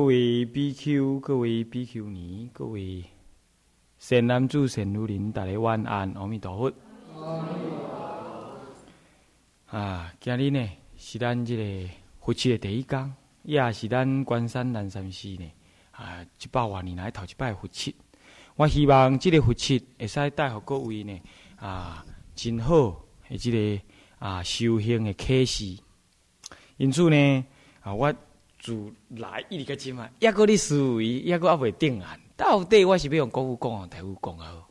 各位 BQ，各位 BQ 尼，各位善男子、善女人，大家晚安，阿弥陀佛。啊，今日呢是咱这个佛七的第一天，也是咱关山南山寺呢啊一百万年来头一摆佛七。我希望这个佛七会使带给各位呢啊真好的这个啊修行的启示。因此呢啊我。自来一直个即嘛，抑个你思维，抑个还未定案。到底我是要用国语讲，台语讲好？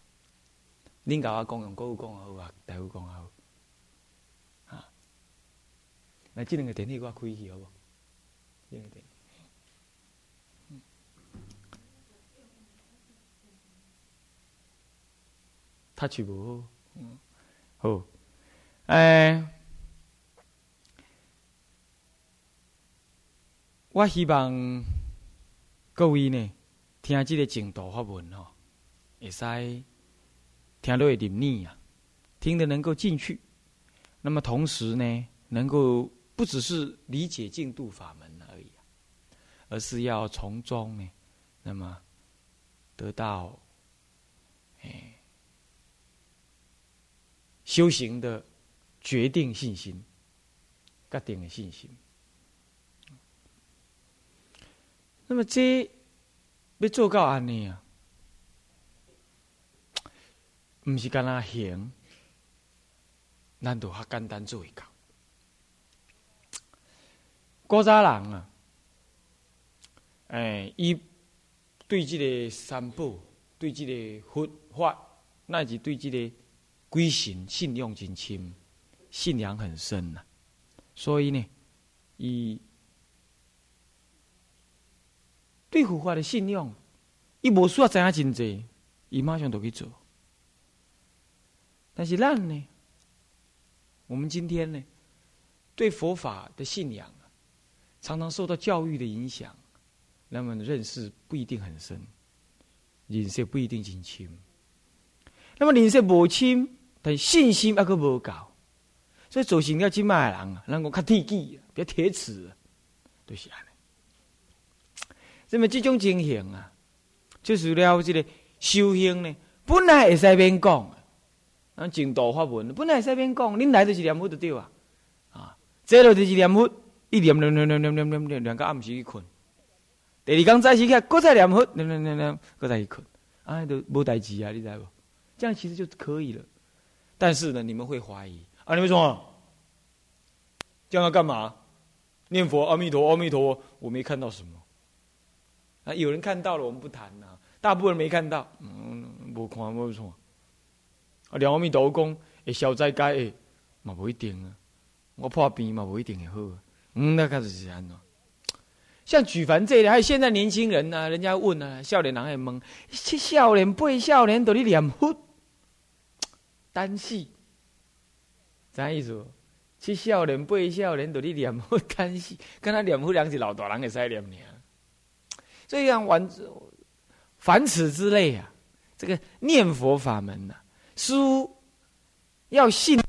恁甲我讲用国语讲好啊，台语讲好？啊，那这两个电梯我开去好无？这两个电梯，他去无？嗯，好，诶。我希望各位呢，听这个净土法文哦，会使听得会灵念啊，听得能够进去。那么同时呢，能够不只是理解净土法门而已，而是要从中呢，那么得到哎修行的决定信心，决定的信心。那么这要做到安尼啊，毋是干那行，难度较简单做一到。古早人啊，哎，伊对这个三宝、对这个佛法，乃至对这个鬼神信仰真深，信仰很深呐。所以呢，伊。对佛法的信仰，伊无需要知影真济，伊马上就去做。但是咱呢，我们今天呢，对佛法的信仰啊，常常受到教育的影响，那么认识不一定很深，认识不一定真深。那么认识无深，但信心还阁无够，所以做成了即卖人啊，人讲较铁记，比较铁齿，就是安尼。那么这种情形啊，就是了这个修行呢，本来会使免讲，啊，净土法门本来会使免讲，恁来就是念佛就对啊，啊，坐落就是念佛，一念念念念念念念念念到暗时去困，第二天早起起来，搁再念佛，念念念念，搁再去困，啊，都无代志啊，你知不？这样其实就可以了。但是呢，你们会怀疑啊，你们说这样要干嘛？念佛，阿弥陀，阿弥陀，我没看到什么。啊，有人看到了，我们不谈呐。大部分人没看到，嗯，无看无错。啊，两阿弥陀公会消灾解厄，嘛不一定啊。我破病嘛不一定会好。嗯，那开始是安怎？像举凡这类，还有现在年轻人呐，人家问啊，少年人还问，七少年八少年都你念佛，单戏，啥意思？七少年八少年都你念佛单戏，跟他念佛两是老大人会使念念。这样玩，凡此之类啊，这个念佛法门呐，书要信。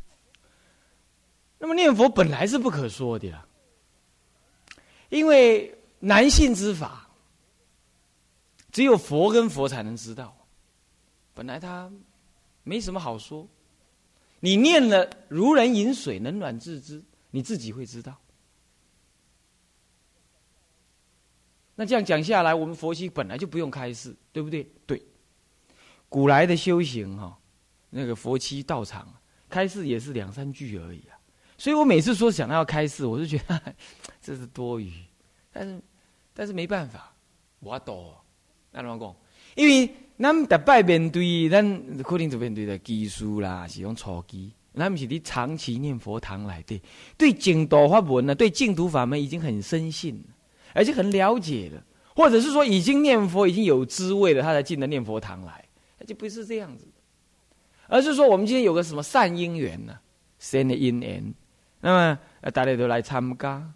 那么念佛本来是不可说的啦，因为难信之法，只有佛跟佛才能知道。本来他没什么好说，你念了如人饮水，冷暖自知，你自己会知道。那这样讲下来，我们佛系本来就不用开示，对不对？对。古来的修行哈，那个佛七道场开示也是两三句而已啊。所以我每次说想要开示，我就觉得 这是多余。但是，但是没办法，我多。那怎么讲？因为咱们拜面对，咱可能就面对的技术啦，是用初级。咱们是你长期念佛堂来的，对净土法门呢，对净土法门已经很深信。而且很了解的，或者是说已经念佛已经有滋味了，他才进的念佛堂来，他就不是这样子，而是说我们今天有个什么善因缘呢？善的因缘，那么大家都来参加。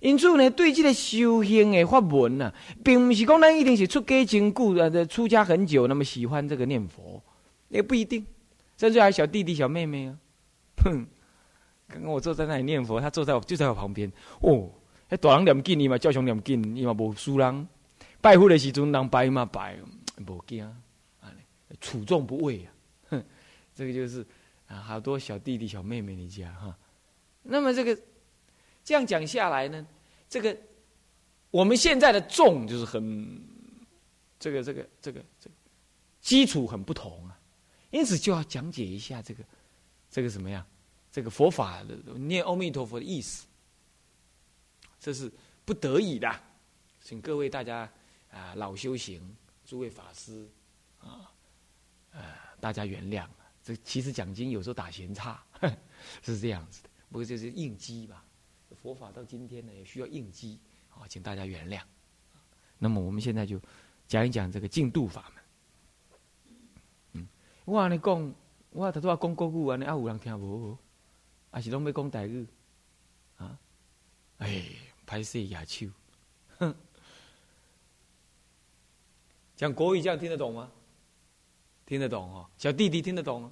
因此呢，对这个修行的法门呢，并不是讲咱一定是出家经久呃，出家很久，那么喜欢这个念佛，也不一定。甚至还有小弟弟小妹妹啊，哼，刚刚我坐在那里念佛，他坐在我就在我旁边，哦。迄大人念经，伊嘛照常念经，伊嘛无输人。拜佛的时阵，人拜嘛拜，无惊，啊，处众不畏啊。哼，这个就是啊，好多小弟弟小妹妹的家哈。那么这个这样讲下来呢，这个我们现在的众就是很这个这个这个这个基础很不同啊，因此就要讲解一下这个这个什么样，这个佛法的念阿弥陀佛的意思。这是不得已的，请各位大家啊，老修行，诸位法师啊，呃，大家原谅。这其实讲经有时候打闲岔，是这样子的。不过这是应激吧，佛法到今天呢也需要应激，啊，请大家原谅。那么我们现在就讲一讲这个净度法门。嗯，我跟你讲，我头拄啊讲国语，安尼啊有人听无？还是拢要讲台语？啊？哎。拍摄牙手，哼！讲国语这样听得懂吗？听得懂哦，小弟弟听得懂，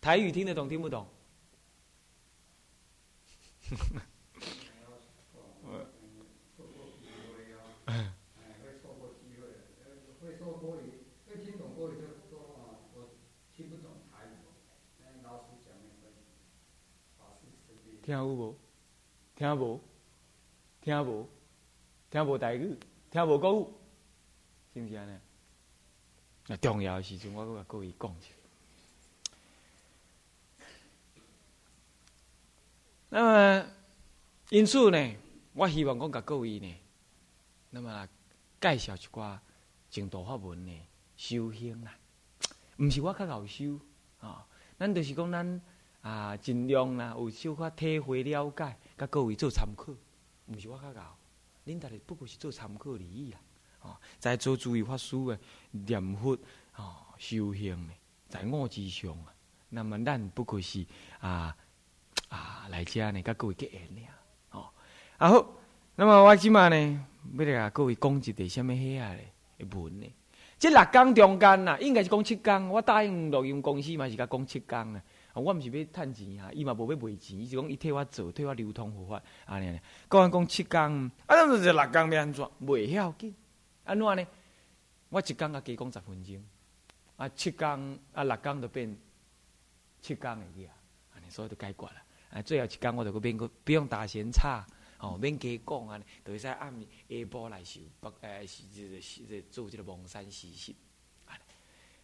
台语听得懂听不懂？听有无？听无？听无，听无台语，听无国语，是毋是安尼？那重要的时阵，我搁甲各位讲一下。那么，因此呢，我希望讲甲各位呢，那么介绍一寡净土法门呢修行啦。毋是我较老修啊，咱就是讲咱啊，尽量啦，有小可体会了解，甲各位做参考。毋是我较搞，恁大家不过是做参考而已啦。哦，在做注意法师的念佛哦修行呢，在我之上啊。那么咱不过是啊啊来遮呢，甲各位结缘俩。哦，啊好，那么我即马呢，要来甲各位讲一个什么遐咧文呢？即六讲中间呐，应该是讲七讲。我答应录音公司嘛，是甲讲七讲啊。我毋是要趁钱啊，伊嘛无要卖钱，伊是讲伊替我做，替我流通佛法，安尼。讲完讲七工，啊，咱就是六工要安怎？袂晓紧，安怎呢？我一工啊加讲十分钟，啊七工啊六工就变七工的去啊，安尼所以就解决了。啊，最后一工我就个变个不用打闲差，哦，免加讲安尼，就会使暗下晡来收，不诶是是是做这个蒙山习习，啊，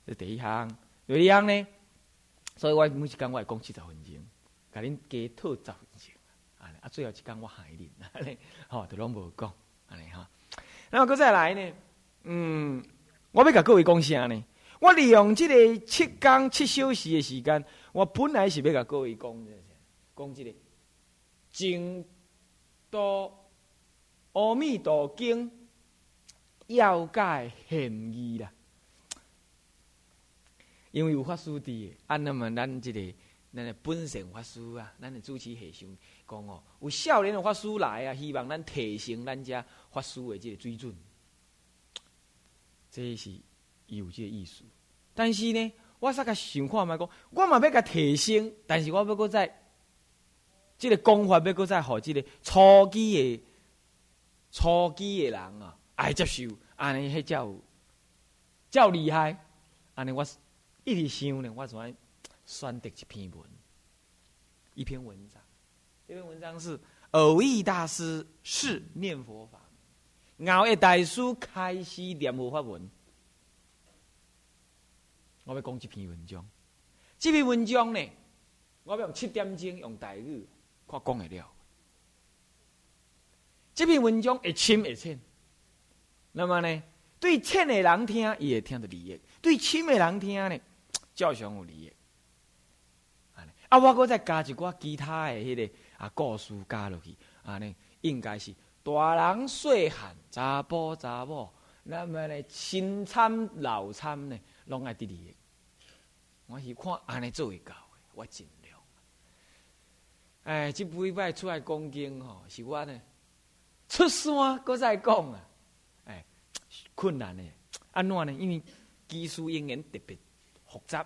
这第一项，第二项呢？所以我每一工我会讲七十分钟，甲恁加套十分钟，安尼啊，最后一工我害恁，安尼吼，都拢无讲，安尼哈。然后搁再来呢，嗯，我要甲各位讲啥呢？我利用即个七工七小时的时间，我本来是要甲各位讲讲即个《净土阿弥陀经》要解现义啦。因为有法师伫，啊，那么咱即个咱的本身法师啊，咱的主持和尚讲哦，有少年的法师来啊，希望咱提升咱家法师的即个水准，这是有这个意思。但是呢，我煞个想看嘛讲，我嘛要甲提升，但是我要搁在，即个讲法要搁在互即个初级的初级的人啊，爱接受，安尼迄叫有，较厉害，安尼我。一直想呢，我怎么选择一篇文？一篇文章，这篇文章是偶益大师是念佛法，熬一大师开始念佛法文。我要讲这篇文章，这篇文章呢，我要用七点钟用台语，看讲会了。这篇文章会深会浅，那么呢，对浅的人听，伊会听得利益；对深的人听呢？照常有利益，啊！我搁再加一寡其他的迄个啊故事加落去，啊呢应该是大人细汉查甫查某，那么呢新参老参呢，拢爱得利益。我是看安尼做会到的，我尽量。哎，即几摆出来讲经吼，是我呢出山搁再讲啊，哎，困难的，安怎呢？因为技术语言特别。复杂，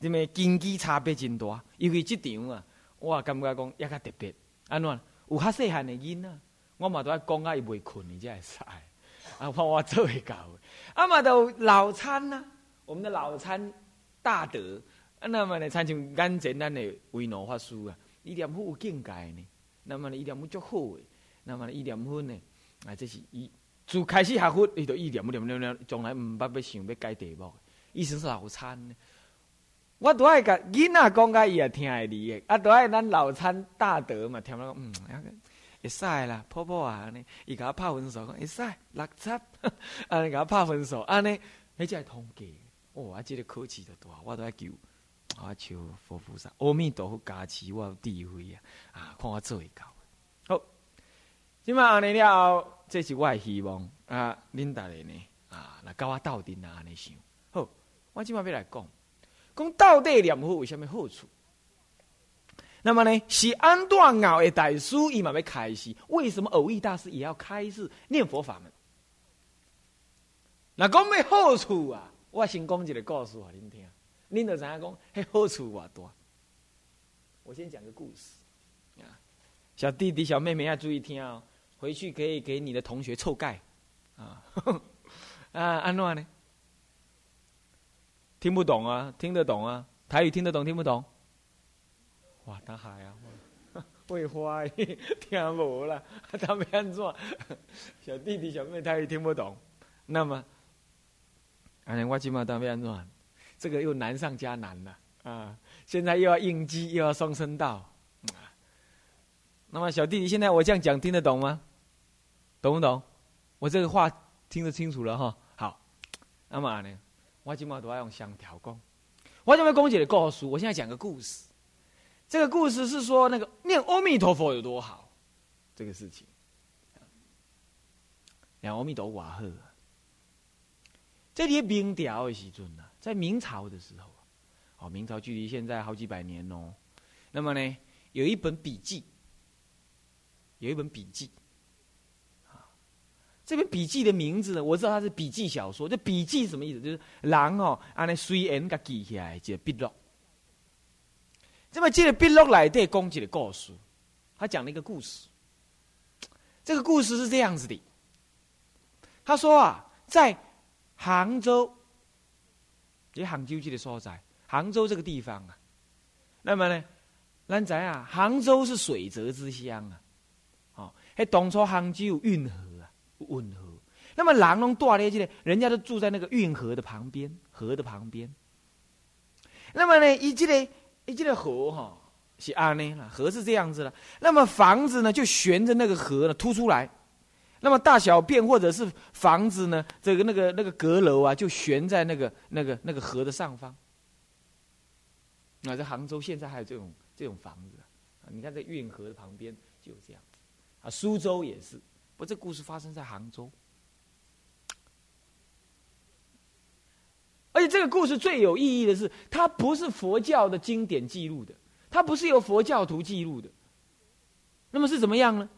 因为经济差别真大，尤其这场啊，我也感觉讲也较特别。安怎？有较细汉的囡仔，我嘛都爱讲啊，伊未困，你才会使。啊，看我做会到。啊嘛，都老餐呐，我们的老餐大德，啊，那么呢，参像眼前咱的维诺法师啊，伊念佛有境界呢，那么呢，伊念佛足好，那么呢，伊念佛呢，啊，这是伊自开始学佛，伊就伊念念念念，从来毋捌要想要改题目，意思是老餐。我都爱甲囡仔讲甲伊也听会哩诶，啊，都爱咱老餐大德嘛，听了嗯。会使啦，婆婆啊，安尼，伊甲我拍分数，讲会使六七，安尼甲我拍分数，安尼，迄只系统计。哦，啊，即个考试就大，我都爱求，我求佛菩萨，阿弥陀佛加持我有智慧啊，啊，看我做会到。好，即嘛安尼了，这是我的希望啊，恁大人呢，啊，来教我到底啊，安尼想。好，我即嘛要来讲，讲到底念佛有啥物好处？那么呢，是安断熬的大师，伊嘛要开始。为什么偶遇大师也要开始念佛法门？那讲咩好处啊？我先讲一个故事给恁听，恁就知影讲，迄好处偌大。我先讲个故事啊，小弟弟、小妹妹要注意听哦，回去可以给你的同学臭盖啊 啊！安怎呢？听不懂啊？听得懂啊？台语听得懂？听不懂？哇，大海啊，会花 听无啦，他没安怎？小弟弟小妹他也听不懂。那么，哎，我今嘛当没安怎？这个又难上加难了啊！现在又要应激，又要双声道。那么，小弟弟现在我这样讲听得懂吗？懂不懂？我这个话听得清楚了哈。好，那么呢，我今嘛都要用香调讲。我今嘛讲一个故事，我现在讲个故事。这个故事是说，那个念阿弥陀佛有多好，这个事情。念阿弥陀佛好。这里明朝的时阵呢，在明朝的时候，哦，明朝距离现在好几百年哦。那么呢，有一本笔记，有一本笔记，这本笔记的名字呢，我知道它是笔记小说。这笔记什么意思？就是狼哦，安尼随缘给记下来个笔录。这么这个笔录来对公鸡的故事，他讲了一个故事。这个故事是这样子的，他说啊，在杭州，也杭州这个所在，杭州这个地方啊，那么呢，咱知啊，杭州是水泽之乡啊，哦，还当初杭州有运河，运河。那么人拢住在这个，人家都住在那个运河的旁边，河的旁边。那么呢，以这个。一这个河哈是安呢，河是这样子的。那么房子呢，就悬着那个河呢凸出来。那么大小便或者是房子呢，这个那个那个阁楼啊，就悬在那个那个那个河的上方。那在杭州现在还有这种这种房子啊？你看在运河的旁边就有这样子啊。苏州也是，不，这故事发生在杭州。而且这个故事最有意义的是，它不是佛教的经典记录的，它不是由佛教徒记录的，那么是怎么样呢？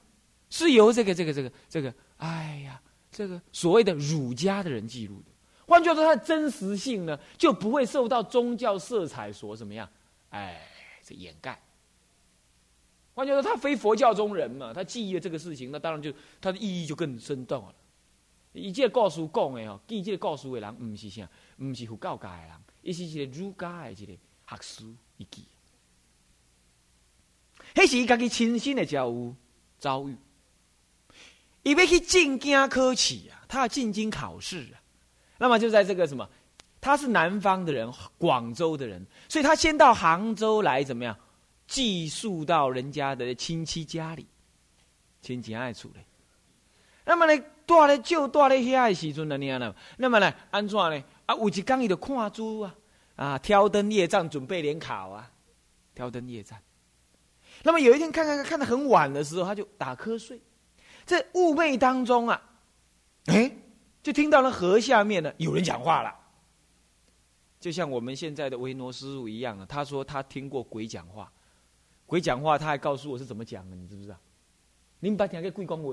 是由这个、这个、这个、这个，哎呀，这个所谓的儒家的人记录的。换句话说，它的真实性呢，就不会受到宗教色彩所怎么样？哎，这掩盖。换句话说，他非佛教中人嘛，他记忆了这个事情，那当然就他的意义就更生动了。伊这个故事讲的哦，记这个故事的人，唔是啥，唔是佛教界的人，伊是一个儒家的一个学士，伊记。迄是伊家己亲身的遭遇，遭遇。伊要去进京科举啊，他要进京考试啊。那么就在这个什么，他是南方的人，广州的人，所以他先到杭州来怎么样，寄宿到人家的亲戚家里，亲戚爱处嘞。那么呢？住咧就住咧遐的时阵呢，你看？那么呢，安怎呢？啊，有一天伊就看书啊，啊，挑灯夜战，准备联考啊，挑灯夜战。那么有一天看看看，看得很晚的时候，他就打瞌睡。在雾昧当中啊，哎，就听到了河下面呢有人讲话了，就像我们现在的维诺师傅一样啊。他说他听过鬼讲话，鬼讲话，他还告诉我是怎么讲的，你知不知道？您把听个鬼讲话。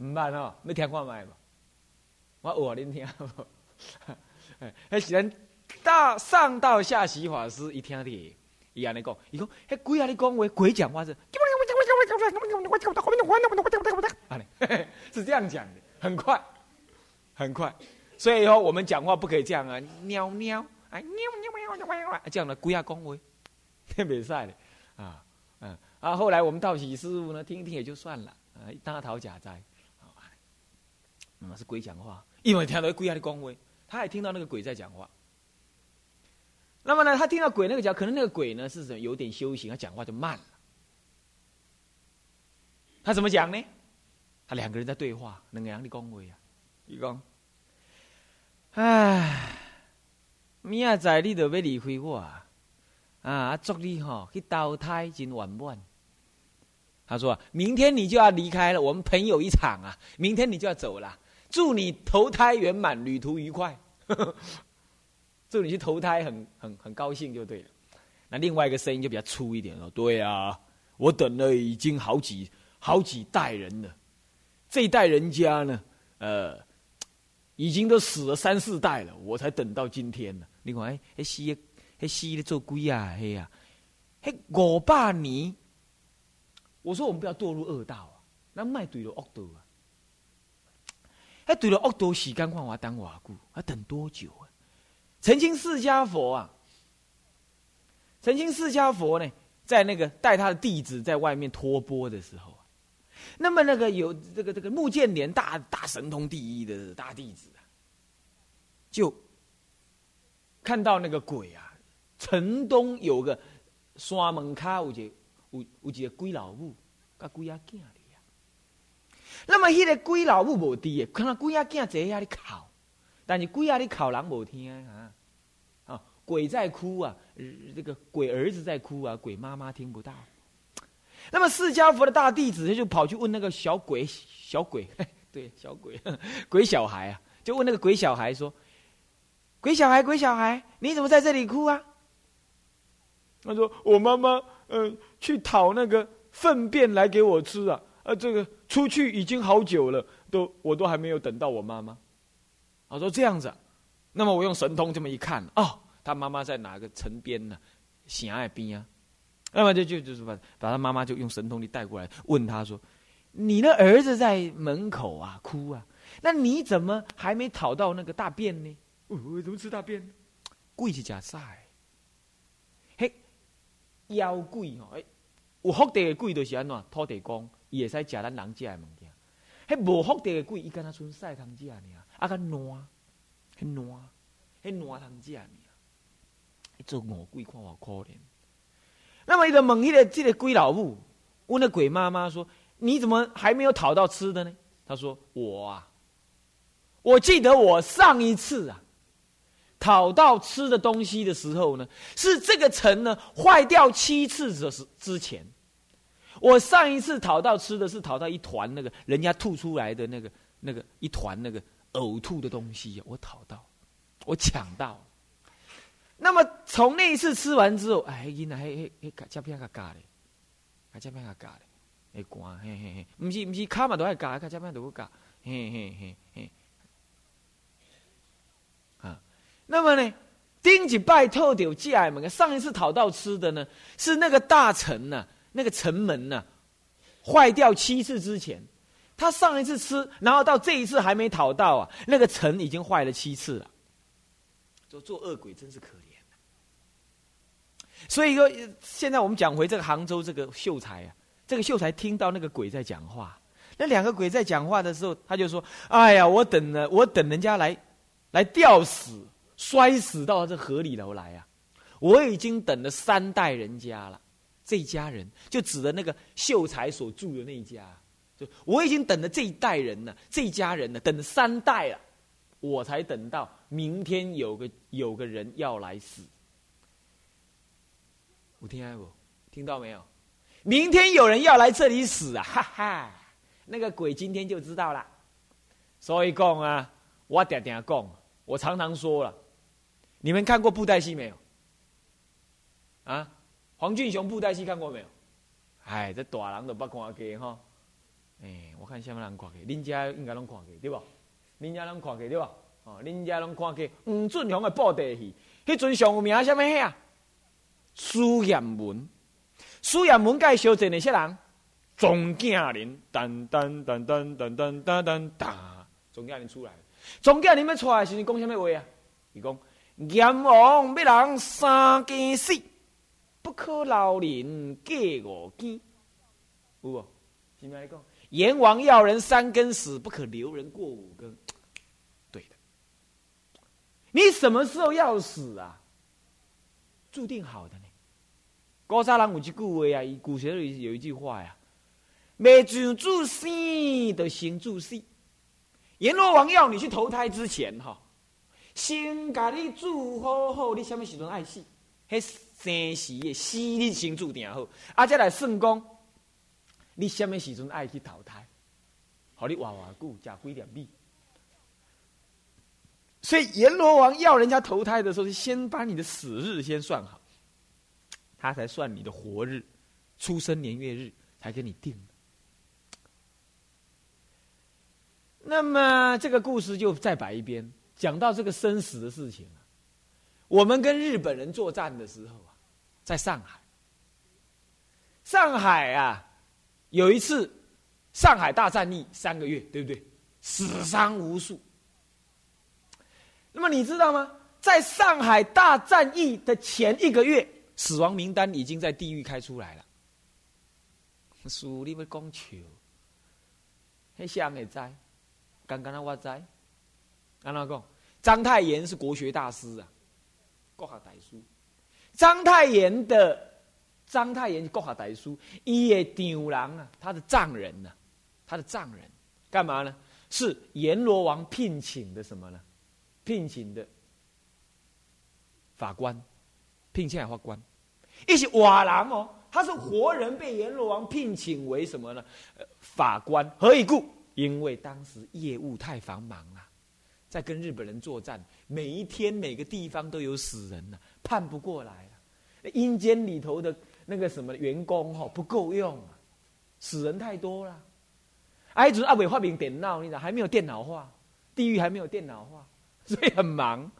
唔捌哦，要听看卖嘛？我学恁听。迄时阵大上到下习法师一听的，伊安尼讲，伊讲，迄鬼啊！你讲话鬼讲话是，是这样讲的，很快，很快。所以以后我们讲话不可以这样啊，喵喵，哎，喵喵喵喵喵，这样的龟下恭维，别赛 的啊，嗯，啊，后来我们道喜师傅呢，听一听也就算了，啊，大讨假灾，那么是鬼讲话，因为听到龟下的恭维，他也听到那个鬼在讲话。那么呢，他听到鬼那个讲，可能那个鬼呢是有点修行，他讲话就慢了。他怎么讲呢？他两个人在对话，两个人的恭维啊，伊讲。唉，明仔载你就要离开我啊！啊，祝你吼去投胎真圆满。他说：“明天你就要离开了，我们朋友一场啊！明天你就要走了，祝你投胎圆满，旅途愉快。祝你去投胎，很很很高兴就对了。”那另外一个声音就比较粗一点了：“对啊，我等了已经好几好几代人了，这一代人家呢，呃。”已经都死了三四代了，我才等到今天呢。另外，哎，死，哎死的做鬼啊，嘿呀，嘿我爸你，我说我们不要堕入恶道啊，那卖对了恶道啊，还对了恶道时间看我等瓦固，还等多久啊？曾经释迦佛啊，曾经释迦佛呢，在那个带他的弟子在外面托钵的时候啊。那么那个有这个这个穆建连大大神通第一的大弟子啊，就看到那个鬼啊，城东有个山门卡有一有有一个鬼老母，甲鬼仔囝哩啊。那么迄个鬼老母无伫看到鬼仔囝坐遐咧哭，但是鬼仔咧哭人无听啊，啊，鬼在哭啊，这个鬼儿子在哭啊，鬼妈妈听不到。那么释迦佛的大弟子他就跑去问那个小鬼，小鬼，对，小鬼，鬼小孩啊，就问那个鬼小孩说：“鬼小孩，鬼小孩，你怎么在这里哭啊？”他说：“我妈妈，嗯，去讨那个粪便来给我吃啊，啊，这个出去已经好久了，都我都还没有等到我妈妈。”他说：“这样子，那么我用神通这么一看，哦，他妈妈在哪个城边呢？险隘边啊。”那么就就就是把把他妈妈就用神通力带过来，问他说：“你的儿子在门口啊，哭啊，那你怎么还没讨到那个大便呢？我怎么吃大便？鬼是假赛，妖鬼哦，哎，有福地的鬼就是安怎土地公，伊会使食咱人食的物件。迄，无福地的鬼，伊敢若剩晒汤食尔，啊，敢烂，很烂，很烂汤食尔。做恶鬼看我可怜。”那么一个猛一的这个鬼老母问那鬼妈妈说：“你怎么还没有讨到吃的呢？”他说：“我啊，我记得我上一次啊，讨到吃的东西的时候呢，是这个城呢坏掉七次的时之前。我上一次讨到吃的是讨到一团那个人家吐出来的那个那个一团那个呕吐的东西，我讨到，我抢到。”那么从那一次吃完之后，哎，囡仔，嘿嘿嘿，加片个加嘞，加片个加嘞，会寒，嘿嘿嘿，唔是唔是，卡嘛都爱加，加片都不加，嘿嘿嘿嘿。啊，那么呢，丁几拜特丢寄来门，上一次讨到吃的呢，是那个大城呐，那个城门呐，坏掉七次之前，他上一次吃，然后到这一次还没讨到啊，那个城已经坏了七次了，做做恶鬼真是可怜。所以说，现在我们讲回这个杭州这个秀才啊，这个秀才听到那个鬼在讲话，那两个鬼在讲话的时候，他就说：“哎呀，我等了，我等人家来，来吊死、摔死到这河里头来啊！我已经等了三代人家了，这家人就指的那个秀才所住的那一家，就我已经等了这一代人了，这家人呢，等了三代了，我才等到明天有个有个人要来死。”我听到不？听到没有？明天有人要来这里死啊！哈哈，那个鬼今天就知道了。所以讲啊，我点点讲，我常常说了，你们看过布袋戏没有？啊，黄俊雄布袋戏看过没有？哎，这大人都不看过哈。哎，我看什么人看过？恁家应该拢看过对吧？恁家拢看过对吧？哦，恁家拢看过黄俊雄的布袋戏，迄阵上有名什么戏啊？苏彦文，苏彦文介绍真那些人，钟家人，噔噔噔噔噔噔噔噔哒，钟家人出来。钟家人要出来时，讲什么话啊？伊讲阎王要人三更死，不可留人过五更。有无？什么来讲？阎王要人三更死，不可留人过五更。对的。你什么时候要死啊？注定好的呢。高沙人有一句话啊，古学里有一句话呀：“未上注死，就先注死。”阎罗王要你去投胎之前，哈，先甲你祝好好，你什么时阵爱死？迄生时的死，你先注定好，啊，再来算讲，你什么时阵爱去投胎？好，你活活久，食几点米？所以阎罗王要人家投胎的时候，是先把你的死日先算好，他才算你的活日、出生年月日，才给你定。那么这个故事就再摆一边，讲到这个生死的事情啊。我们跟日本人作战的时候啊，在上海，上海啊，有一次上海大战役三个月，对不对？死伤无数。那么你知道吗？在上海大战役的前一个月，死亡名单已经在地狱开出来了。书你要讲笑，那谁会知？刚刚那我知，安怎讲？章太炎是国学大师啊，国学大师。章太炎的章太炎国学大师，伊的丈人啊，他的丈人呐，他的丈人干嘛呢？是阎罗王聘请的什么呢？聘请的法官，聘请法官，一起瓦郎哦，他是活人被阎罗王聘请为什么呢？法官何以故？因为当时业务太繁忙了，在跟日本人作战，每一天每个地方都有死人呢，盼不过来了。阴间里头的那个什么员工哈不够用，死人太多了。哎，主阿伟发明电脑，你知道还没有电脑化，地狱还没有电脑化，所以很忙，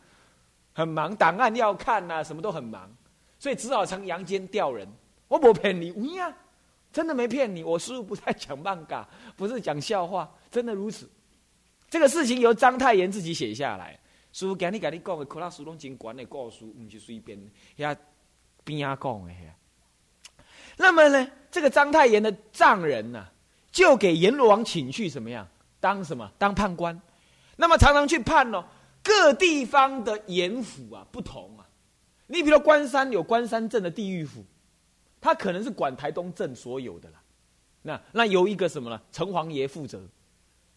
很忙，档案要看呐，什么都很忙，所以只好从阳间调人。我不骗你，你呀。真的没骗你，我师傅不在讲漫嘎，不是讲笑话，真的如此。这个事情由章太炎自己写下来，师傅给你给你讲的，可拉书拢真管的故事，不是随便遐边啊讲的。那么呢，这个章太炎的丈人呢，就给阎罗王请去什么样？当什么？当判官。那么常常去判哦，各地方的阎府啊不同啊。你比如关山有关山镇的地狱府。他可能是管台东镇所有的了，那那由一个什么呢？城隍爷负责，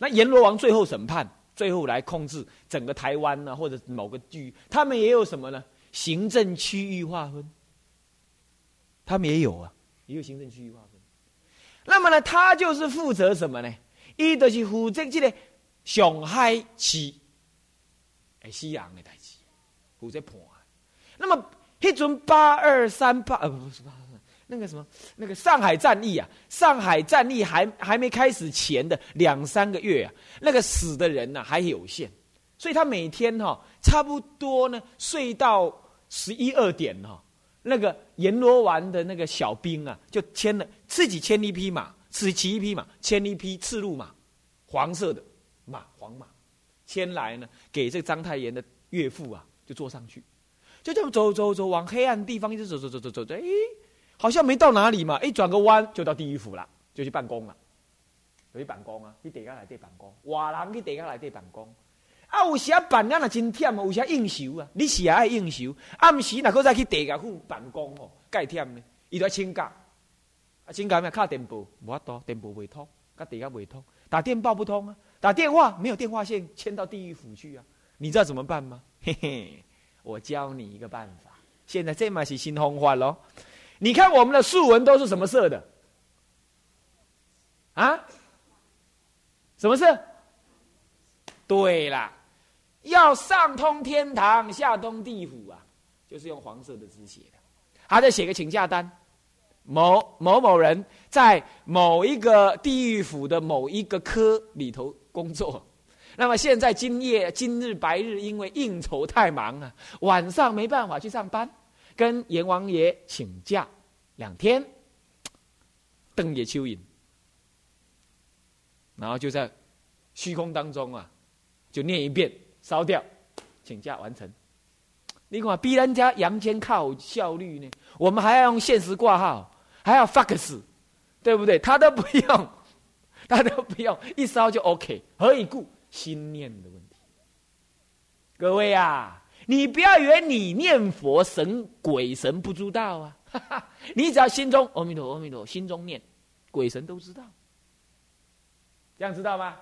那阎罗王最后审判，最后来控制整个台湾呢，或者某个区，他们也有什么呢？行政区域划分，他们也有啊，也有行政区域划分。那么呢，他就是负责什么呢？一就是负责这个上海市，哎，西洋的代志，负责判。那么一准八二三八，呃，不是八。那个什么，那个上海战役啊，上海战役还还没开始前的两三个月啊，那个死的人呢还有限，所以他每天哈差不多呢睡到十一二点哈，那个阎罗王的那个小兵啊就牵了自己牵一匹马，自己骑一匹马，牵一匹赤鹿马，黄色的马黄马，牵来呢给这个章太炎的岳父啊就坐上去，就这么走走走往黑暗地方一直走走走走走走，哎。好像没到哪里嘛，一转个弯就到地狱府了，就去办公了。去办公啊，去地下来地办公，外人去地下来地办公。啊，有时啊办啊那真忝啊，有时应酬啊，你是爱应酬，暗时那个再去地下府办公哦，盖忝呢。伊在请假，啊请假咩？卡电报无法多，电报未通，甲地下未通，打电报不通啊，打电话没有电话线迁到地狱府去啊。你知道怎么办吗？嘿嘿，我教你一个办法。现在这嘛是新方法咯。你看我们的竖纹都是什么色的？啊？什么色？对啦，要上通天堂，下通地府啊，就是用黄色的字写的。还在写个请假单，某某某人在某一个地狱府的某一个科里头工作，那么现在今夜今日白日，因为应酬太忙啊，晚上没办法去上班。跟阎王爷请假两天，瞪也蚯蚓，然后就在虚空当中啊，就念一遍，烧掉，请假完成。你看，比人家阳间靠效率呢，我们还要用现实挂号，还要 fax，对不对？他都不用，他都不用，一烧就 OK。何以故？心念的问题。各位啊，你不要以为你念佛神鬼神不知道啊，你只要心中阿弥陀阿弥陀，心中念，鬼神都知道。这样知道吗？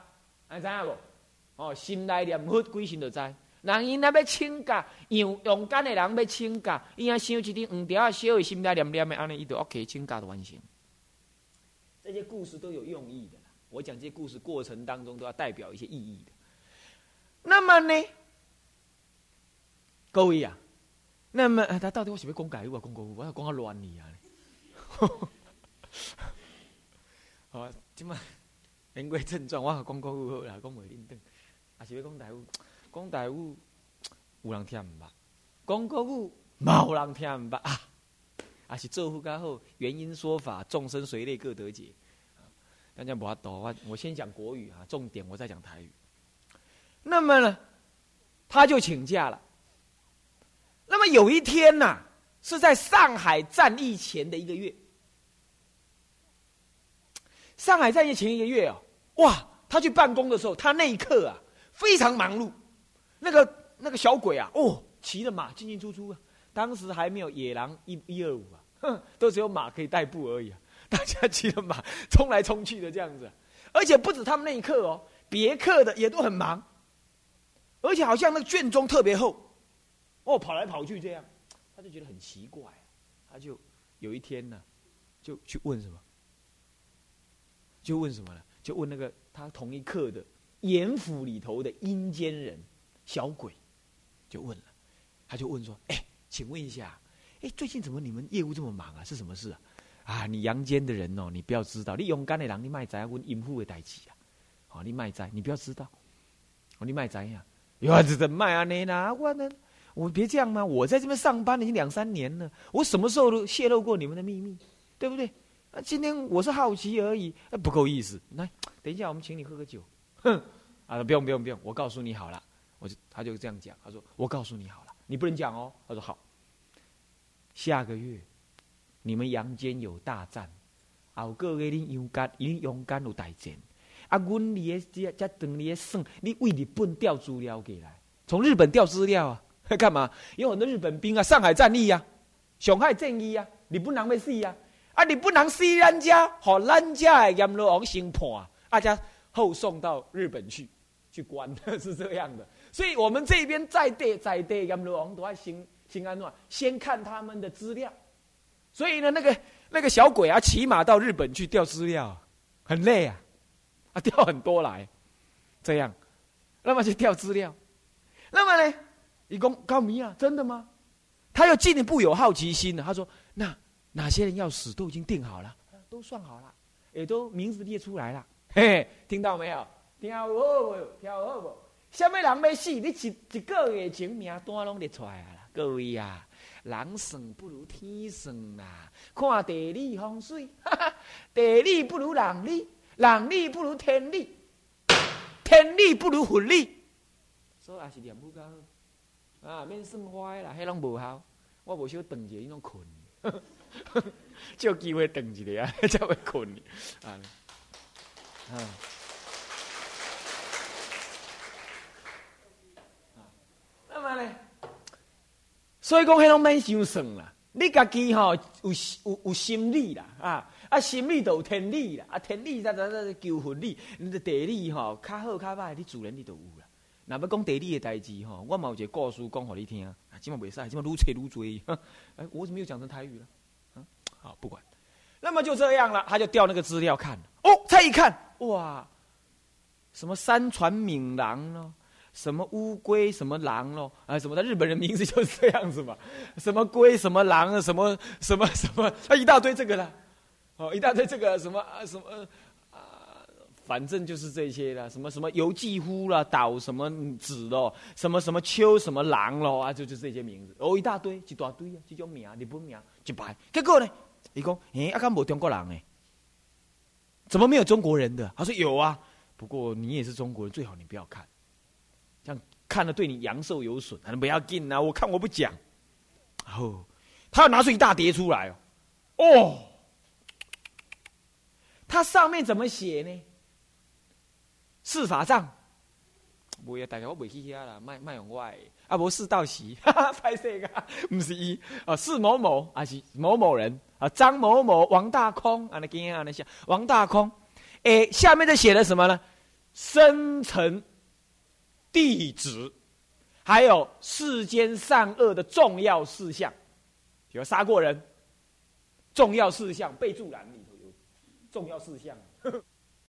还知影不？哦，心内念佛，鬼神就知。人因那要请假，用勇敢的人要请假，伊啊想一点黄条啊，小的心内念念的，安尼伊就 OK，请假就完成。这些故事都有用意的啦。我讲这些故事过程当中，都要代表一些意义的。那么呢，各位啊，那么他到底我是要讲解我讲国我要讲啊乱你啊！好啊，今嘛 言归正传，我讲国语好啦，讲袂认真，还是要讲台语。讲台语有人听唔捌，讲国语冇人听唔捌啊！啊是做副家好，原因说法，众生随类各得解。大家不要多，我我先讲国语啊，重点我再讲台语。那么呢，他就请假了。那么有一天呐，是在上海战役前的一个月。上海战役前一个月哦，哇！他去办公的时候，他那一刻啊，非常忙碌。那个那个小鬼啊，哦，骑着马进进出出啊。当时还没有野狼一一二五啊，哼，都只有马可以代步而已啊。大家骑着马冲来冲去的这样子，而且不止他们那一刻哦，别克的也都很忙，而且好像那个卷宗特别厚，哦，跑来跑去这样，他就觉得很奇怪，他就有一天呢，就去问什么，就问什么了，就问那个他同一课的严府里头的阴间人。小鬼。就问了，他就问说：“哎，请问一下，哎，最近怎么你们业务这么忙啊？是什么事啊？啊，你阳间的人哦，你不要知道，你勇敢的人，你卖宅问阴户的代志啊，好，你卖宅，你不要知道，哦，你卖宅呀，有儿子的卖啊，你呢？我呢，我别这样嘛，我在这边上班已经两三年了，我什么时候都泄露过你们的秘密，对不对？啊，今天我是好奇而已，不够意思。来，等一下，我们请你喝个酒。哼，啊，不用不用不用，我告诉你好了。”我就他就这样讲，他说：“我告诉你好了，你不能讲哦。”他说：“好，下个月你们阳间有大战，后个月你勇敢，你勇敢有大战。啊，阮你的这这等你的算，你为日本调资料过来，从日本调资料啊，在 干嘛？有很多日本兵啊，上海战役啊，上海战役啊，你不能被死啊，啊，你不能死人家，和人家的阎罗王先判，大家后送到日本去去关，是这样的。”所以我们这边在地在地，阎罗王都要先先安诺，先看他们的资料。所以呢，那个那个小鬼啊，骑马到日本去调资料，很累啊，啊，调很多来，这样，那么去调资料。那么呢，一共高明啊，真的吗？他又进一步有好奇心了。他说：“那哪些人要死都已经定好了，都算好了，也都名字列出来了。”嘿，听到没有？听好不？听好不？什么人要死？你一一个月前名单拢列出来啦，各位啊，人算不如天算啦。看地理风水，哈哈地理不如人理，人理不如天理，天理不如佛理。所以也是念不够啊，免算坏啦，迄拢无效。我无少等一下，伊拢困，借机会等一下才会困啊。啊。那么呢所以讲，迄拢免想算啦。你家己吼有有有心理啦，啊啊心理就有天理啦，啊天理再再再求佛理，你的地理吼较好较歹，你自然你都有啦。若要讲地理的代志吼，我嘛有一个故事讲互你听。啊，今嘛袂使，今嘛愈吹愈追。哎，我怎么又讲成台语了？嗯，好，不管。那么就这样了，他就调那个资料看。哦，再一看，哇，什么山川闽郎呢？什么乌龟，什么狼咯？啊，什么的日本人名字就是这样子嘛？什么龟，什么狼啊？什么什么什么？啊，一大堆这个啦，哦，一大堆这个什么啊？什么？反正就是这些啦，什么什么游记夫啦，岛什么子咯，什么什么秋什么狼咯啊，就就这些名字，哦，一大堆，一大堆啊，这种名，日本名一排。结果呢，伊讲，诶，阿刚无中国人诶，怎么没有中国人的？他说有啊。不过你也是中国人，最好你不要看，这样看了对你阳寿有损，还不要紧啊！我看我不讲。然哦，他要拿出一大叠出来哦，哦，他上面怎么写呢？四法藏，不要大家我袂去遐啦，卖卖用我的啊，无四道席，哈哈，拍摄个，不是伊啊，四某某啊是某某人啊，张某某、王大空啊，那今啊那些王大空，诶，下面这写的什么呢？生辰地址。还有世间善恶的重要事项，比如杀过人，重要事项备注栏里头有重要事项。